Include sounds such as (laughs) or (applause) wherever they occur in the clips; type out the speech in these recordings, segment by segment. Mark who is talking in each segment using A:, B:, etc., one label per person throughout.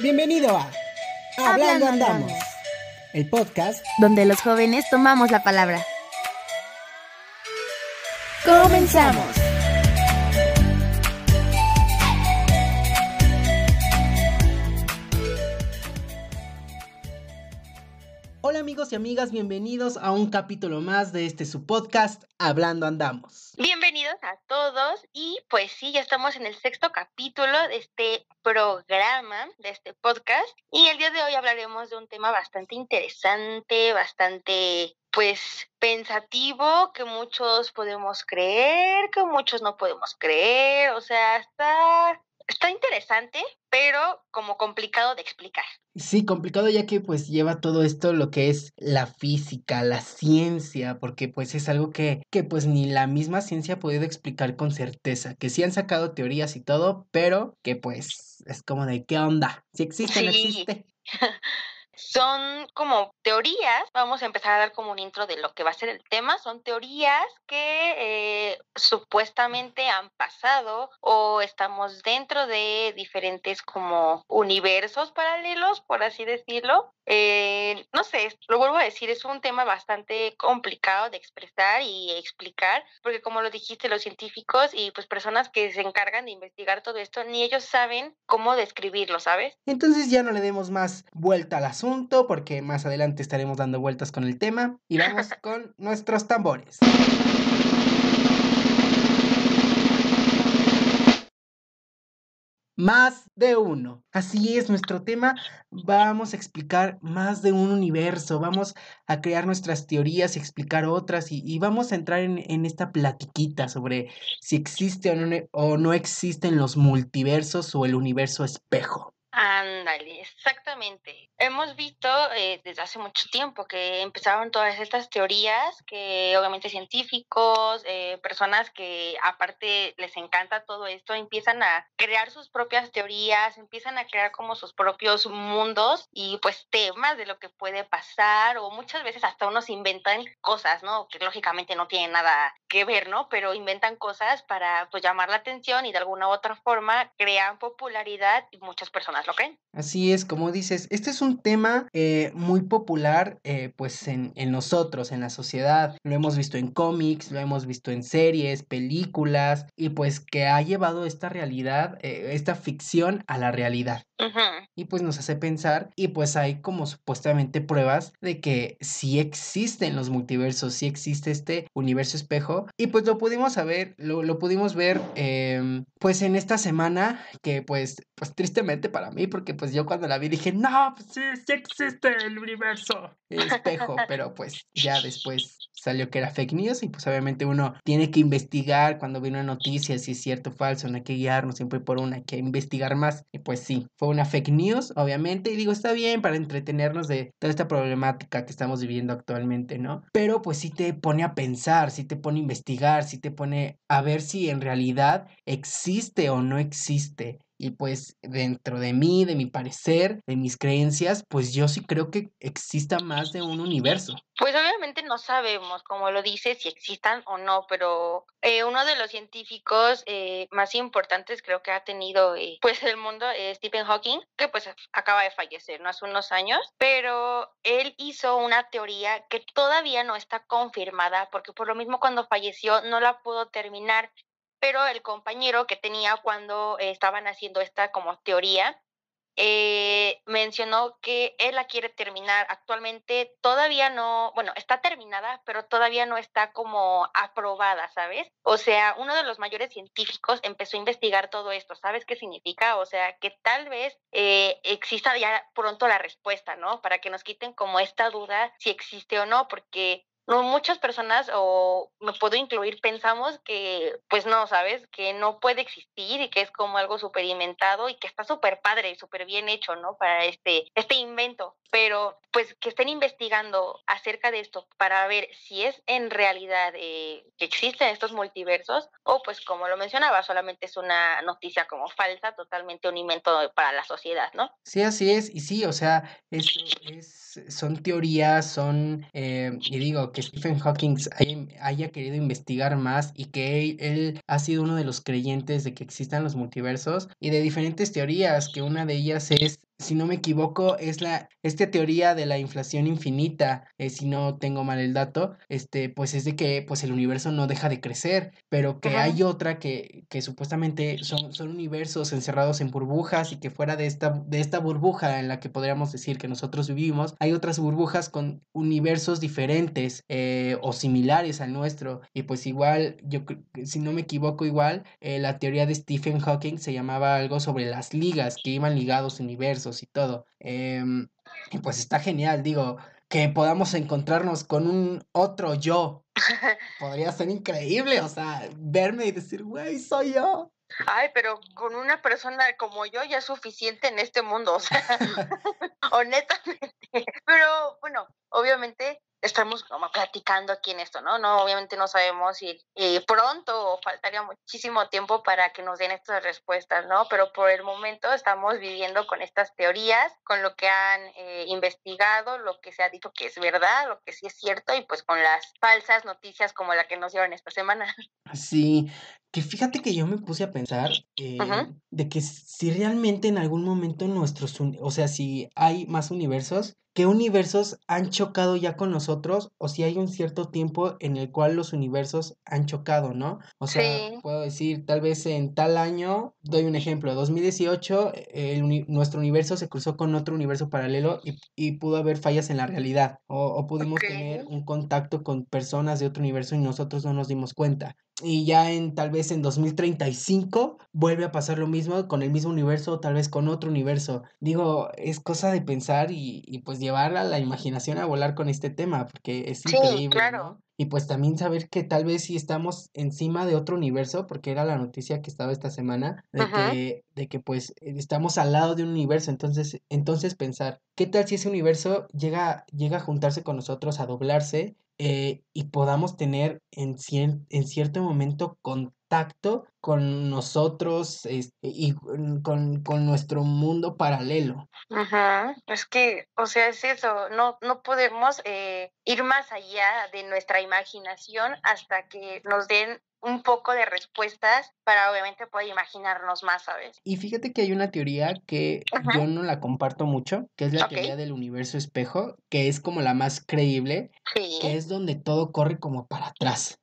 A: Bienvenido a Hablando Andamos, el podcast
B: donde los jóvenes tomamos la palabra.
A: ¡Comenzamos! Amigos y amigas, bienvenidos a un capítulo más de este su podcast Hablando Andamos.
C: Bienvenidos a todos y pues sí, ya estamos en el sexto capítulo de este programa, de este podcast y el día de hoy hablaremos de un tema bastante interesante, bastante pues pensativo que muchos podemos creer, que muchos no podemos creer, o sea, está está interesante, pero como complicado de explicar.
A: Sí, complicado ya que pues lleva todo esto lo que es la física, la ciencia, porque pues es algo que, que pues ni la misma ciencia ha podido explicar con certeza, que sí han sacado teorías y todo, pero que pues es como de qué onda, si existe no (laughs) existe.
C: Son como teorías, vamos a empezar a dar como un intro de lo que va a ser el tema, son teorías que eh, supuestamente han pasado o estamos dentro de diferentes como universos paralelos, por así decirlo. Eh, no sé, lo vuelvo a decir, es un tema bastante complicado de expresar y explicar, porque como lo dijiste, los científicos y pues personas que se encargan de investigar todo esto, ni ellos saben cómo describirlo, ¿sabes?
A: Entonces ya no le demos más vuelta al asunto porque más adelante estaremos dando vueltas con el tema y vamos (laughs) con nuestros tambores. Más de uno. Así es, nuestro tema. Vamos a explicar más de un universo. Vamos a crear nuestras teorías y explicar otras. Y, vamos a entrar en, en, esta platiquita sobre si existe o no, o no existen los multiversos o el universo espejo.
C: Ándale, exactamente. Hemos visto eh, desde hace mucho tiempo que empezaron todas estas teorías que obviamente científicos, eh, personas que aparte les encanta todo esto, empiezan a crear sus propias teorías, empiezan a crear como sus propios mundos y pues temas de lo que puede pasar o muchas veces hasta unos inventan cosas, ¿no? Que lógicamente no tienen nada que ver, ¿no? Pero inventan cosas para pues llamar la atención y de alguna u otra forma crean popularidad y muchas personas
A: Así es, como dices, este es un tema eh, muy popular eh, pues en, en, nosotros, en la sociedad. Lo hemos visto en cómics, lo hemos visto en series, películas y pues que ha llevado esta realidad, eh, esta ficción a la realidad. Y pues nos hace pensar y pues hay como supuestamente pruebas de que sí existen los multiversos, sí existe este universo espejo y pues lo pudimos saber, lo, lo pudimos ver em, pues en esta semana que pues, pues tristemente para mí porque pues yo cuando la vi dije, no, pues sí, sí existe el universo (laughs) espejo, pero pues ya después salió que era fake news y pues obviamente uno tiene que investigar cuando viene una noticia si es cierto o falso, no hay que guiarnos siempre por una, hay que investigar más y pues sí, fue una fake news obviamente y digo está bien para entretenernos de toda esta problemática que estamos viviendo actualmente, ¿no? Pero pues sí te pone a pensar, sí te pone a investigar, sí te pone a ver si en realidad existe o no existe y pues dentro de mí, de mi parecer, de mis creencias, pues yo sí creo que exista más de un universo.
C: Pues obviamente no sabemos, como lo dice, si existan o no, pero eh, uno de los científicos eh, más importantes creo que ha tenido eh, pues el mundo es Stephen Hawking, que pues acaba de fallecer, ¿no? Hace unos años, pero él hizo una teoría que todavía no está confirmada, porque por lo mismo cuando falleció no la pudo terminar pero el compañero que tenía cuando estaban haciendo esta como teoría, eh, mencionó que él la quiere terminar. Actualmente todavía no, bueno, está terminada, pero todavía no está como aprobada, ¿sabes? O sea, uno de los mayores científicos empezó a investigar todo esto, ¿sabes qué significa? O sea, que tal vez eh, exista ya pronto la respuesta, ¿no? Para que nos quiten como esta duda si existe o no, porque no muchas personas o me puedo incluir pensamos que pues no sabes que no puede existir y que es como algo súper inventado y que está súper padre y súper bien hecho no para este este invento. Pero pues que estén investigando acerca de esto para ver si es en realidad eh, que existen estos multiversos o pues como lo mencionaba solamente es una noticia como falsa totalmente un invento para la sociedad no
A: sí así es. Y sí o sea es, es son teorías son eh, y digo que Stephen Hawking haya, querido investigar más y que él, ha sido uno de los creyentes de que existan los multiversos y de diferentes teorías, que una de ellas es si no me equivoco, es la, esta teoría de la inflación infinita, eh, si no tengo mal el dato, este, pues es de que pues el universo no deja de crecer, pero que hay otra que, que supuestamente son, son universos encerrados en burbujas y que fuera de esta, de esta burbuja en la que podríamos decir que nosotros vivimos, hay otras burbujas con universos diferentes eh, o similares al nuestro. Y pues igual, yo si no me equivoco igual, eh, la teoría de Stephen Hawking se llamaba algo sobre las ligas, que iban ligados universos y todo. Em, y pues está genial, digo, que podamos encontrarnos con un otro yo. (laughs) Podría ser increíble, o sea, verme y decir, güey, soy yo.
C: Ay, pero con una persona como yo ya es suficiente en este mundo, o sea, (laughs) (laughs) honestamente. Pero bueno, obviamente estamos como platicando aquí en esto, ¿no? No, obviamente no sabemos si eh, pronto o faltaría muchísimo tiempo para que nos den estas respuestas, ¿no? Pero por el momento estamos viviendo con estas teorías, con lo que han eh, investigado, lo que se ha dicho que es verdad, lo que sí es cierto y pues con las falsas noticias como la que nos dieron esta semana.
A: Sí, que fíjate que yo me puse a pensar eh, de que si realmente en algún momento nuestros, o sea, si hay más universos, ¿qué universos han chocado ya con nosotros? O si hay un cierto tiempo en el cual los universos han chocado, ¿no? O sea, puedo decir, tal vez en tal año, doy un ejemplo, 2018, el nuestro universo se cruzó con otro universo paralelo y, pudo haber fallas en la realidad. O, pudimos tener un contacto con personas de otro universo y nosotros no nos dimos cuenta y ya en tal vez en 2035 vuelve a pasar lo mismo con el mismo universo o tal vez con otro universo. Digo, es cosa de pensar y, y pues llevar a la imaginación a volar con este tema porque es increíble, claro. Y pues también saber que tal vez si estamos encima de otro universo, porque era la noticia que estaba esta semana, de que, de que pues estamos al lado de un universo. Entonces, entonces pensar, ¿qué tal si ese universo llega, llega a juntarse con nosotros, a doblarse eh, y podamos tener en, en cierto momento contacto con nosotros este, y con, nuestro mundo paralelo.
C: Es que, o sea, es eso, no, no podemos eh, ir más allá de nuestra imaginación hasta que nos den un poco de respuestas para obviamente poder imaginarnos más, ¿sabes?
A: Y fíjate que hay una teoría que yo no la comparto mucho, que es la teoría del universo espejo, que es como la más creíble, que es donde todo corre como para atrás.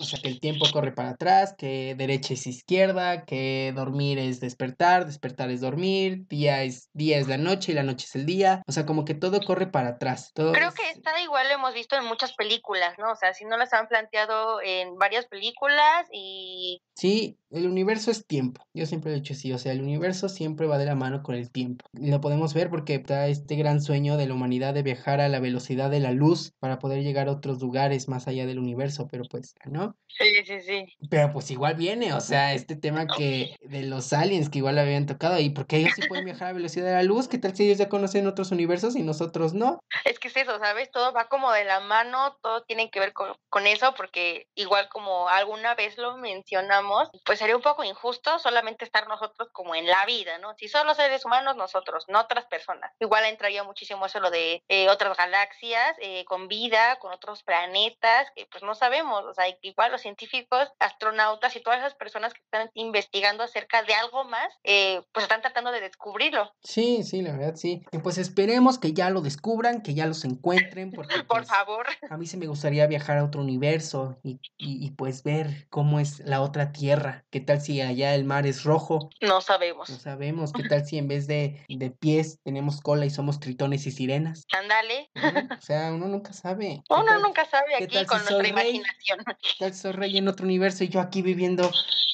A: O sea, que el tiempo corre para atrás, que derecha es izquierda, que dormir es despertar, despertar es dormir, día es, día es la noche y la noche es el día. O sea, como que todo corre para atrás. Todo
C: Creo que esta igual lo hemos visto en muchas películas, ¿no? O sea, si no las han planteado en varias películas y...
A: Sí, el universo es tiempo. Yo siempre he dicho así, o sea, el universo siempre va de la mano con el tiempo. lo podemos ver porque está este gran sueño de la humanidad de viajar a la velocidad de la luz para poder llegar a otros lugares más allá del universo, pero pues, ¿no?
C: Sí, sí, sí.
A: Pero pues igual viene, o sea, este tema que de los aliens que igual habían tocado y porque ellos sí pueden viajar a velocidad de la luz, ¿qué tal si ellos ya conocen otros universos y nosotros no?
C: Es que es eso, ¿sabes? Todo va como de la mano, todo tiene que ver con, con eso porque igual como alguna vez lo mencionamos, pues sería un poco injusto solamente estar nosotros como en la vida, ¿no? Si son los seres humanos, nosotros, no otras personas. Igual entraría muchísimo eso lo de eh, otras galaxias eh, con vida, con otros planetas, que pues no sabemos, sea, igual los científicos, astronautas y todas esas personas que están investigando acerca de algo más, eh, pues están tratando de descubrirlo.
A: Sí, sí, la verdad, sí. Y pues esperemos que ya lo descubran, que ya los encuentren, (laughs) porque
C: por
A: pues,
C: favor.
A: A mí se me gustaría viajar a otro universo y, y, y pues ver cómo es la otra Tierra, qué tal si allá el mar es rojo.
C: No sabemos.
A: No sabemos. ¿Qué (laughs) tal si en vez de, de pies tenemos cola y somos tritones y sirenas?
C: Ándale.
A: O sea, uno nunca sabe.
C: Uno nunca sabe aquí con nuestra imaginación.
A: ¿Qué tal si soy rey en otro universo y yo aquí viviendo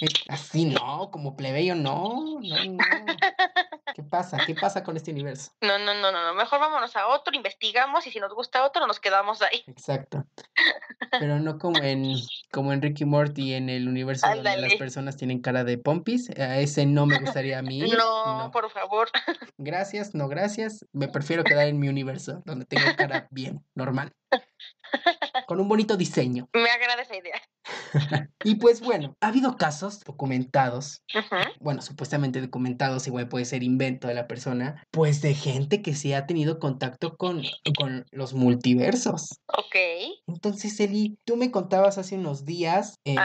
A: eh, así? No, como plebeyo, no, no, no. (laughs) ¿Qué pasa? ¿Qué pasa con este universo?
C: No, no, no, no, mejor vámonos a otro, investigamos y si nos gusta otro nos quedamos ahí.
A: Exacto. (laughs) Pero no como en como en Ricky Morty en el universo donde las personas tienen cara de pompis. A ese no me gustaría a (laughs) mí.
C: No, por favor. (laughs)
A: Gracias, no gracias. Me prefiero quedar en mi universo donde tengo cara bien, normal. Con un bonito diseño.
C: Me agrada esa idea.
A: Y pues bueno, ha habido casos documentados, bueno, supuestamente documentados, igual puede ser invento de la persona, pues de gente que sí ha tenido contacto con, con los multiversos.
C: Ok.
A: Entonces, Eli, tú me contabas hace unos días eh,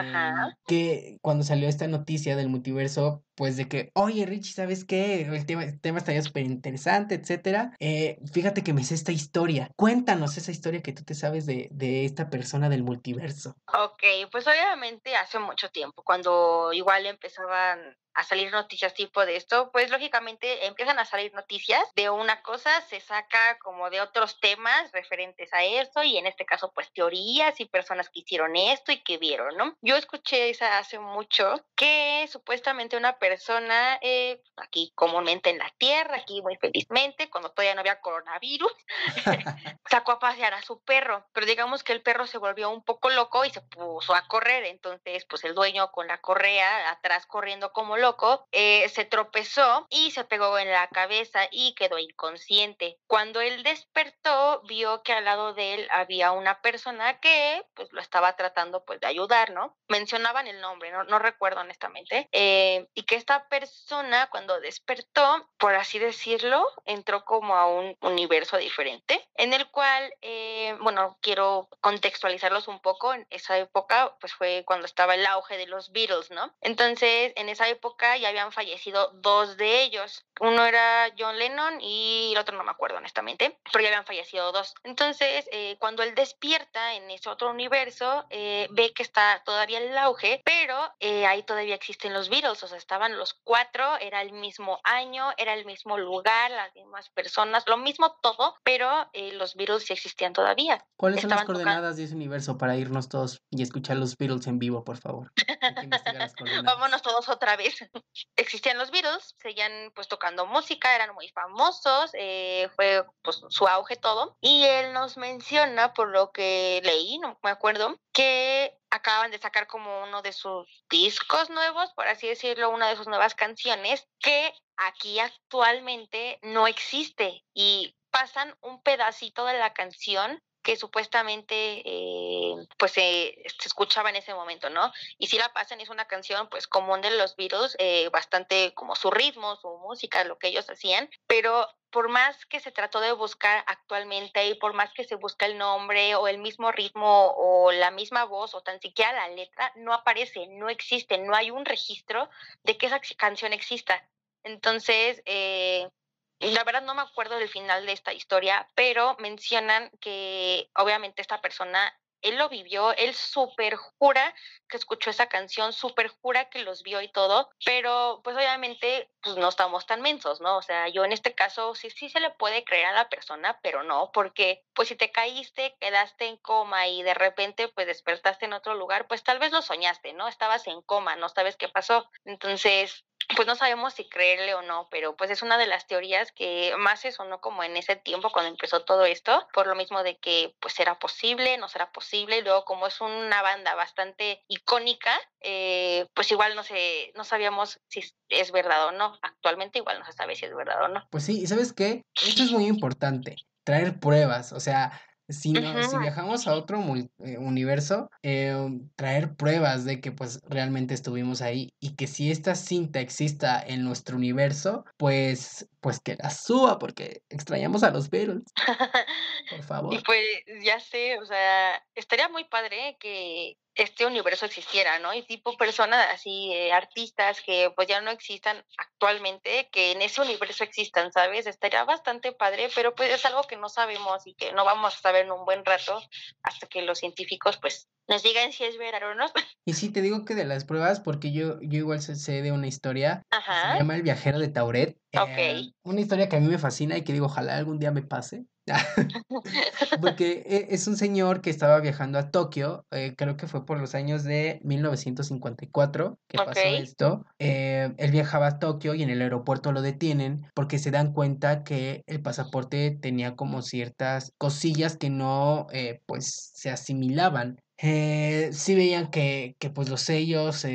A: que cuando salió esta noticia del multiverso, pues de que, oye Richie, ¿sabes qué? El tema, el tema estaría súper interesante, etcétera. Eh, fíjate que me sé esta historia. Cuéntanos esa historia que tú te sabes de, de esta persona del multiverso.
C: Ok, pues obviamente hace mucho tiempo, cuando igual empezaban a salir noticias tipo de esto, pues lógicamente empiezan a salir noticias de una cosa, se saca como de otros temas referentes a esto y en este caso pues teorías y personas que hicieron esto y que vieron, ¿no? Yo escuché esa hace mucho que supuestamente una persona eh, aquí comúnmente en la Tierra, aquí muy felizmente, cuando todavía no había coronavirus, (laughs) (laughs) sacó a pasear a su perro, pero digamos que el perro se volvió un poco loco y se puso a correr, entonces pues el dueño con la correa atrás corriendo como loco, eh, se tropezó y se pegó en la cabeza y quedó inconsciente. Cuando él despertó, vio que al lado de él había una persona que pues lo estaba tratando pues de ayudar, ¿no? Mencionaban el nombre, no, no recuerdo honestamente, eh, y que esta persona cuando despertó, por así decirlo, entró como a un universo diferente, en el cual, eh, bueno, quiero contextualizarlos un poco, en esa época pues fue cuando estaba el auge de los Beatles, ¿no? Entonces, en esa época ya habían fallecido dos de ellos. Uno era John Lennon y el otro no me acuerdo honestamente, pero ya habían fallecido dos. Entonces, eh, cuando él despierta en ese otro universo, eh, ve que está todavía el auge, pero eh, ahí todavía existen los Beatles, o sea, estaban los cuatro, era el mismo año, era el mismo lugar, las mismas personas, lo mismo todo, pero los Beatles sí existían todavía.
A: ¿Cuáles son las coordenadas de ese universo para irnos todos y escuchar los Beatles en vivo, por favor? (laughs)
C: Vámonos todos otra vez. (laughs) Existían los Beatles, seguían pues tocando música, eran muy famosos, eh, fue pues su auge todo. Y él nos menciona, por lo que leí, no me acuerdo, que acaban de sacar como uno de sus discos nuevos, por así decirlo, una de sus nuevas canciones, que aquí actualmente no existe. Y pasan un pedacito de la canción que supuestamente eh, pues se escuchaba en ese momento, ¿no? Y si la pasan es una canción pues común de los Beatles, eh, bastante como su ritmo, su música, lo que ellos hacían, pero por más que se trató de buscar actualmente y por más que se busca el nombre o el mismo ritmo o la misma voz o tan siquiera la letra, no aparece, no existe, no hay un registro de que esa canción exista. Entonces, eh, la verdad no me acuerdo del final de esta historia, pero mencionan que obviamente esta persona, él lo vivió, él súper jura que escuchó esa canción, súper jura que los vio y todo, pero pues obviamente pues no estamos tan mensos, ¿no? O sea, yo en este caso sí, sí se le puede creer a la persona, pero no, porque pues si te caíste, quedaste en coma y de repente pues despertaste en otro lugar, pues tal vez lo soñaste, ¿no? Estabas en coma, no sabes qué pasó. Entonces, pues no sabemos si creerle o no, pero pues es una de las teorías que más se sonó como en ese tiempo cuando empezó todo esto, por lo mismo de que pues será posible, no será posible, y luego como es una banda bastante icónica, eh, pues igual no sé, no sabíamos si es verdad o no, actualmente igual no se sabe si es verdad o no.
A: Pues sí, y sabes qué, esto es muy importante, traer pruebas, o sea, si, no, si viajamos a otro eh, universo, eh, traer pruebas de que pues realmente estuvimos ahí y que si esta cinta exista en nuestro universo, pues, pues que la suba porque extrañamos a los Beatles. (laughs) Por favor.
C: Y pues ya sé, o sea, estaría muy padre que este universo existiera, ¿no? Y tipo personas así, eh, artistas que pues ya no existan actualmente, que en ese universo existan, ¿sabes? Estaría bastante padre, pero pues es algo que no sabemos y que no vamos a saber en un buen rato hasta que los científicos pues nos digan si es verdad o no. (laughs)
A: Y sí, te digo que de las pruebas, porque yo, yo igual sé de una historia, se llama El viajero de Tauret. Eh, una historia que a mí me fascina y que digo, ojalá algún día me pase. (laughs) Porque e, es un señor que estaba viajando a Tokio, eh, creo que fue por los años de 1954 que pasó esto. Eh, él viajaba a Tokio y en el aeropuerto lo detienen porque se dan cuenta que el pasaporte tenía como ciertas cosillas que no eh, pues se asimilaban. Eh, sí veían que, que pues los sellos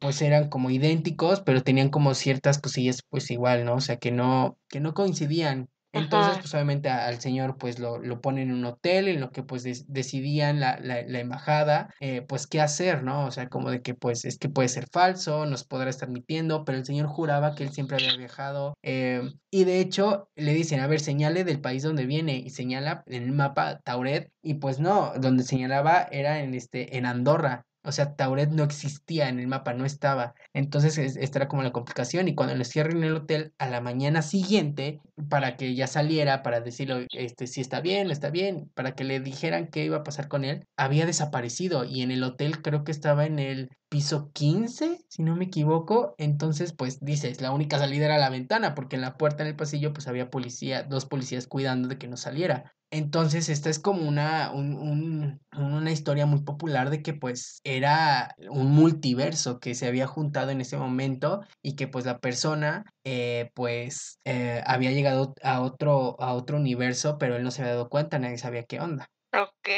A: pues eran como idénticos, pero tenían como ciertas cosillas pues igual, ¿no? O sea que no, que no coincidían entonces, pues obviamente al señor pues lo, lo ponen en un hotel en lo que pues decidían la, la, la embajada, eh, pues qué hacer, ¿no? O sea, como de que pues es que puede ser falso, nos podrá estar mintiendo, pero el señor juraba que él siempre había viajado. Eh, y de hecho le dicen, a ver, señale del país donde viene y señala en el mapa Tauret y pues no, donde señalaba era en, este, en Andorra. O sea, Tauret no existía en el mapa, no estaba. Entonces, esta era como la complicación. Y cuando lo cierran en el hotel, a la mañana siguiente, para que ya saliera, para decirle este, si está bien, está bien, para que le dijeran qué iba a pasar con él, había desaparecido. Y en el hotel creo que estaba en el piso 15, si no me equivoco. Entonces, pues dices, la única salida era la ventana, porque en la puerta en el pasillo, pues había policía, dos policías cuidando de que no saliera. Entonces, esta es como una, una historia muy popular de que pues era un multiverso que se había juntado en ese momento y que pues la persona eh, pues eh, había llegado a otro, a otro universo, pero él no se había dado cuenta, nadie sabía qué onda.
C: Ok,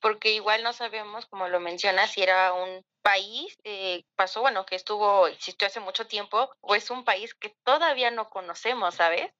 C: porque igual no sabemos, como lo mencionas, si era un país, eh, pasó, bueno, que estuvo, existió hace mucho tiempo, o es un país que todavía no conocemos, ¿sabes?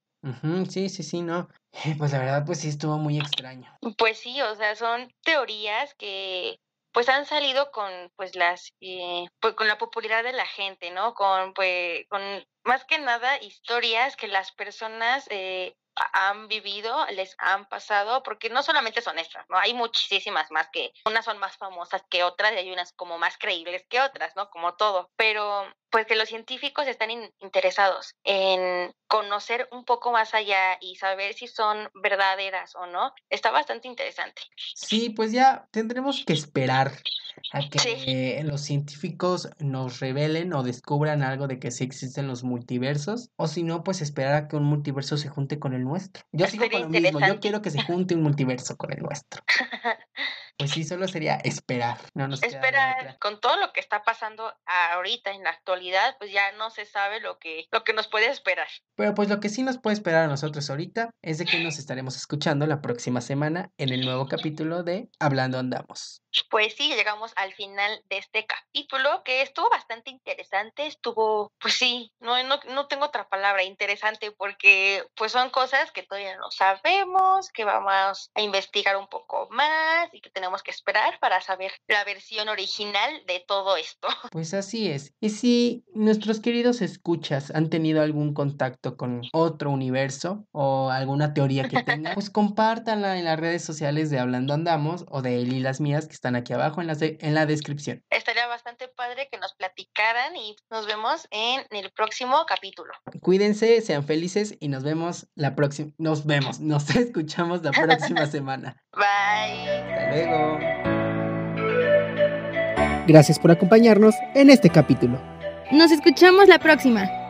A: Sí, sí, sí, no. (laughs) Pues la verdad, pues sí estuvo muy extraño.
C: Pues sí, o sea, son teorías que pues han salido con pues las eh, pues con la popularidad de la gente, ¿no? Con pues con más que nada historias que las personas eh, han vivido, les han pasado, porque no solamente son estas, ¿no? Hay muchísimas más que unas son más famosas que otras y hay unas como más creíbles que otras, ¿no? Como todo. Pero pues que los científicos están interesados en conocer un poco más allá y saber si son verdaderas o no, está bastante interesante.
A: Sí, pues ya tendremos que esperar a que los científicos nos revelen o descubran algo de que sí existen los multiversos, o si no, pues esperar a que un multiverso se junte con el nuestro. Yo (laughs) sigo con lo mismo, yo quiero que se junte un multiverso con el nuestro. (laughs) Pues sí, solo sería esperar. No nos
C: esperar. Con todo lo que está pasando ahorita en la actualidad, pues ya no se sabe lo que, lo que nos puede esperar.
A: Pero pues lo que sí nos puede esperar a nosotros ahorita es de que nos estaremos escuchando la próxima semana en el nuevo capítulo de Hablando Andamos.
C: Pues sí, llegamos al final de este capítulo que estuvo bastante interesante, estuvo, pues sí, no, no, no tengo otra palabra, interesante, porque pues son cosas que todavía no sabemos, que vamos a investigar un poco más y que tenemos que esperar para saber la versión original de todo esto. (laughs)
A: Pues así es. Y si nuestros queridos escuchas han tenido algún contacto con otro universo o alguna teoría que (laughs) tengan, pues compártanla en las redes sociales de Hablando Andamos o de él y las mías que están aquí abajo en la, en la descripción.
C: Estaría bastante padre que nos platicaran y nos vemos en el próximo capítulo.
A: Cuídense, sean felices y nos vemos la próxima. Nos vemos, nos (laughs) escuchamos la próxima semana. (laughs)
C: Bye.
A: Hasta luego. Gracias por acompañarnos en este capítulo.
B: Nos escuchamos la próxima.